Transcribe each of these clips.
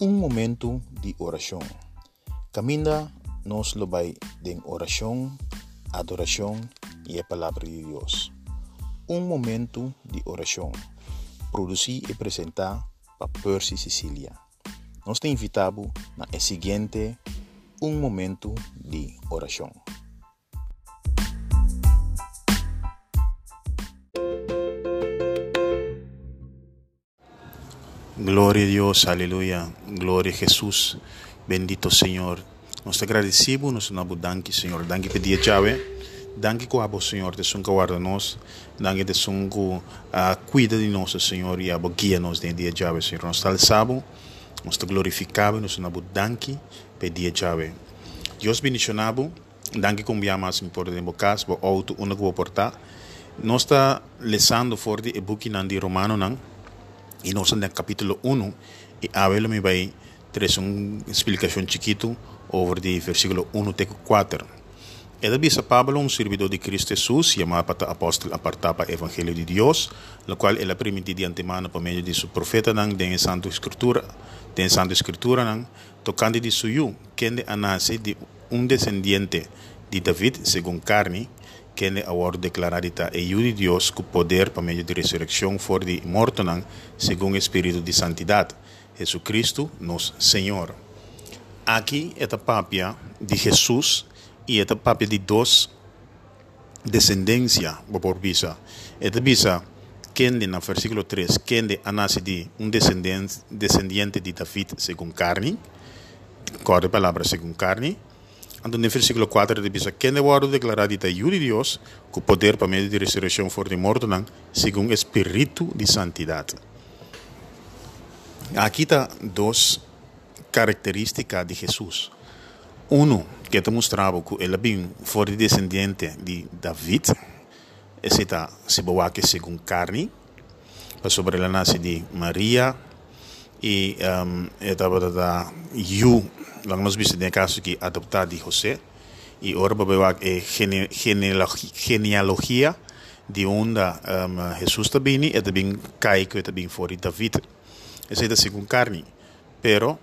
um momento de oração. Caminha nos lobai de oração, adoração e a palavra de Deus. Um momento de oração. Produzir e apresentar para Percy Sicília. Nós te invitamos na seguinte um momento de oração. Gloria a Dios, aleluya. Gloria a Jesús. Bendito Señor. Nos agradecemos, nos damos danke, Señor. Danke por dia chave. Danke ko abo, Señor, te sun guarda nos. Danke te sun uh, cuida de nós, Señor, e abo guia nos de dia chave, Señor. Nos tal sabo, nos te glorificamos, nos damos danke por dia chave. Dios bendicionado. Danke com via mais importante em casa, bo auto, vou portar. Nós está lesando for de e-book nan di Romano nan. Y nos en el capítulo 1, y Abel me va a una explicación chiquito sobre el versículo 1 a 4. Eda bisa Pablo, un servidor de Cristo Jesús, llamado para apóstol apartado para el Evangelio de Dios, lo cual él ha permitido de antemano por medio de su profeta de la Santa Escritura, de la Santa Escritura, tocando de suyo, quien de nace de un descendiente de David, según carne, que agora declararita e de Deus com poder para meio de ressurreição for de morto não, segundo o Espírito de Santidade, Jesucristo, nosso Senhor. Aqui é a papia de Jesus e é a de dois descendência, por visa. É a visa quem no versículo 3, quem de nasce de um descendente, descendente de David segundo carne, corre a palavra segundo carne, Então, no versículo 4, ele diz: Quem é o declarado de de Deus, com poder para meio de ressurreição for de morto, não, segundo o Espírito de Santidade. Aqui está duas características de Jesus. Um, que te mostrava que ele bem foi descendente de David, esse está se boa que segundo carne, sobre ele nasce de Maria, e um, estava da Yu lang nos visto de caso que adoptado de José y ahora vamos a gene, genealogía de onde um, Jesus também e também cai que também foi David. Essa é a segunda carne. Pero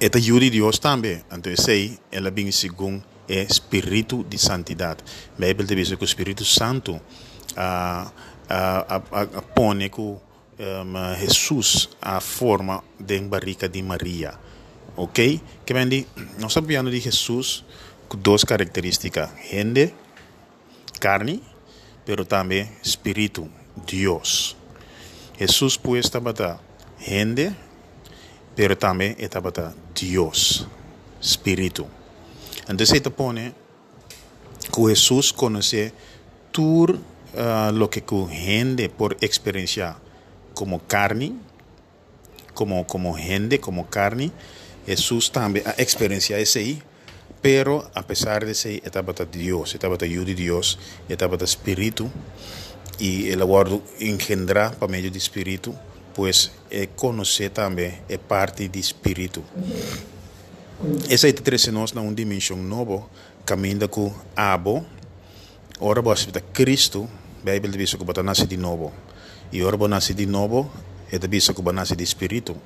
é a de Deus também. Então sei ela bem segundo o espírito de santidade. A Bíblia diz que o Espírito Santo uh, uh, uh, uh, põe que um, Jesus a forma de barrica de Maria ok? Que vendi, nós estamos falando de Jesus com duas características: gente, carne, pero também espírito, Deus. Jesus pues estava da gente, pero também estava da Deus, espírito. Então se te põe que Jesus conhece tudo uh, lo que com gente por experiencia como carne, como, como gente, como carne, Jesús también experiencia ese ahí, pero a pesar de ese etapa de Dios, etapa de de Dios, etapa de Espíritu, y el aguardo engendra por medio de Espíritu, pues eh, conocer también es parte de Espíritu. Essa te traz nós na uma dimensão nova, caminho com abo, ora você está Cristo, a Bíblia diz que você nasce de novo. E ora você nasce de novo, é diz que você nasce de Espírito.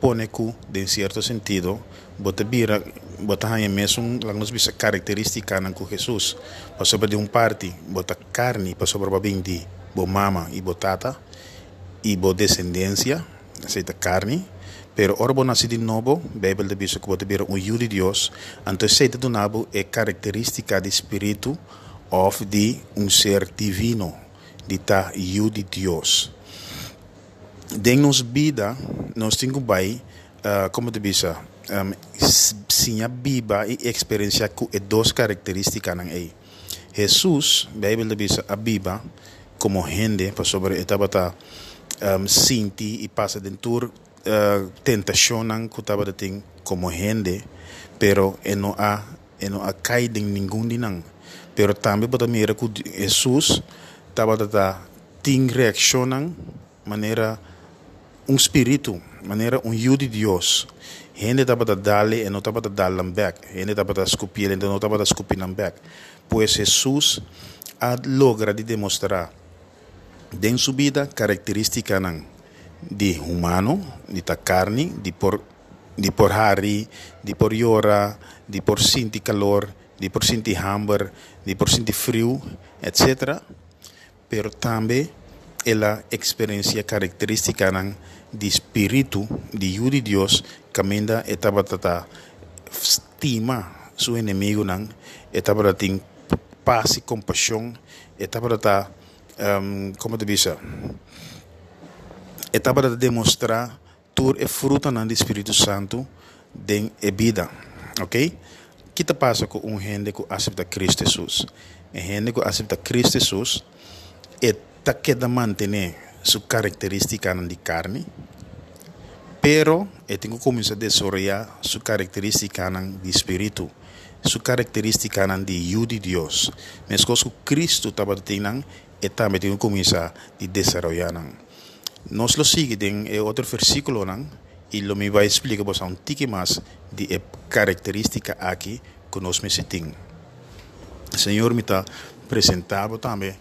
Pone que, de certo sentido, bota bira, bota hanya mesmo, lá nos bisa característica nan com Jesus. Para sobre de um parte, bota carne, para sobre bem de bo mama e botata, e bo descendência, aceita carne, pero ora bo nasce de novo, Bíblia de bisa que bota bira um de Deus, então aceita do nabo é característica de espírito of de um ser divino, de ta de Deus. Den nos vida, nós temos bai, uh, como te bisa, um, sinha biba e experiência com e duas características ei. Jesus, Bíblia bisa a biba como gente, para sobre etapa ta um, sinti e passa dentro uh, tentação nan que tem como gente, pero e não há e não há cai de nenhum de nan. Pero também para mira que Jesus estava ta tem reação maneira um espírito, maneira um yu de Deus. Gente estava a dar-lhe e não estava a dar-lhe back. Gente estava a escupir e não estava a escupir back. Pois Jesus a logra de demonstrar, em sua vida, característica não. di humano, di ta carne, di por, di por hari, di por yora, di por sinti calor, di por sinti hamber, di por sinti frio, etc. Pero também ela experiência característica di espírito de de Deus caminha etapa tata estima su inimigo nang etapa ting paz e compaixão etapa tata um, como te bisa etapa tata demonstrar tur é fruto ng Espírito Santo den e vida ok? Kita passa com um gente que aceita Cristo Jesus e gente que aceita Cristo Jesus e ta queda mantener su característica de carne, pero e tengo comienza a desarrollar su característica de espíritu, su característica de Hijo de Dios. Mesmo que Cristo e também tengo comienza a desarrollar. Nos lo sigue en otro versículo, y lo me va a explicar pues, un tique más de característica aquí que nos me Señor me está presentado también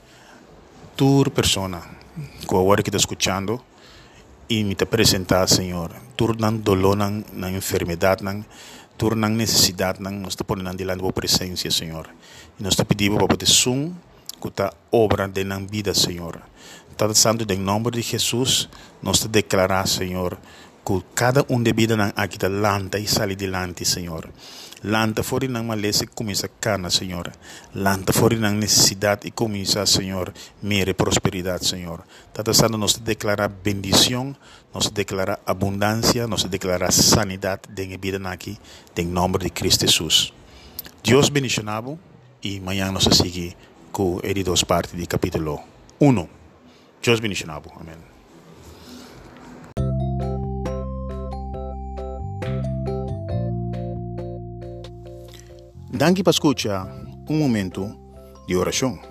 tur persona que agora que está escuchando e me te apresentar, Senhor. Tur nan dolor, nan enfermidade, nan, tur nan necessidade, nan, nós te ponemos diante da presença, Senhor. E nós te pedimos para poder sum que está obra de nan vida, Senhor. Todo santo, em nome de Jesus, nós te declarar, Senhor, cada um de vida nan aqui da lanta e sale delante, Senhor. Lanta fora ng malese começa cana, Senhor. Lanta fora ng necessidade e começa, Senhor, mere prosperidade, Senhor. Tata Santo nos declara bendição, nos declara abundância, nos declara sanidade de vida aqui, em nome de Cristo Jesus. Deus bendicionado e amanhã nos sigue com as duas partes do capítulo 1. Deus bendicionado. Amém. Danke per escuchar un momento di orazione.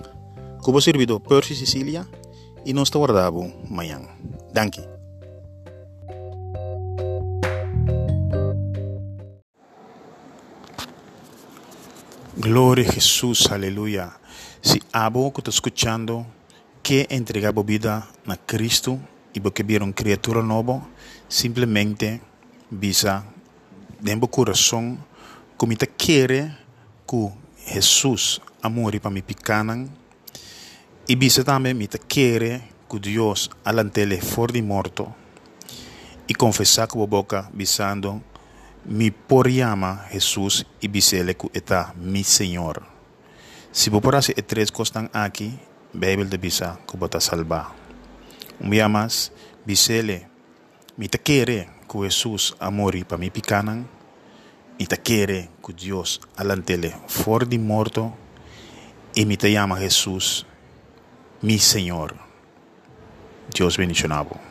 Como servido Percy Sicilia e nós te guardamos amanhã. Danke. Glória a Jesus, aleluia. Se abo que está escutando que entregava vida na Cristo e porque viram criatura nova, simplesmente visa dentro do coração como te quer ku Jesus amori pa mi pikanan. Ibisa também mi te quere ku Dios alantele for di morto. E confessar com a boca bisando mi por llama Jesus e bisele ku eta mi Senhor se por porase e três costan aqui Bible de bisa ku bota salva. Um dia mais bisele mi te quere ku Jesus amori pa mi pikanan y te quiere que Dios alantele for de morto y me te llama Jesús mi Señor. Dios bendicionado.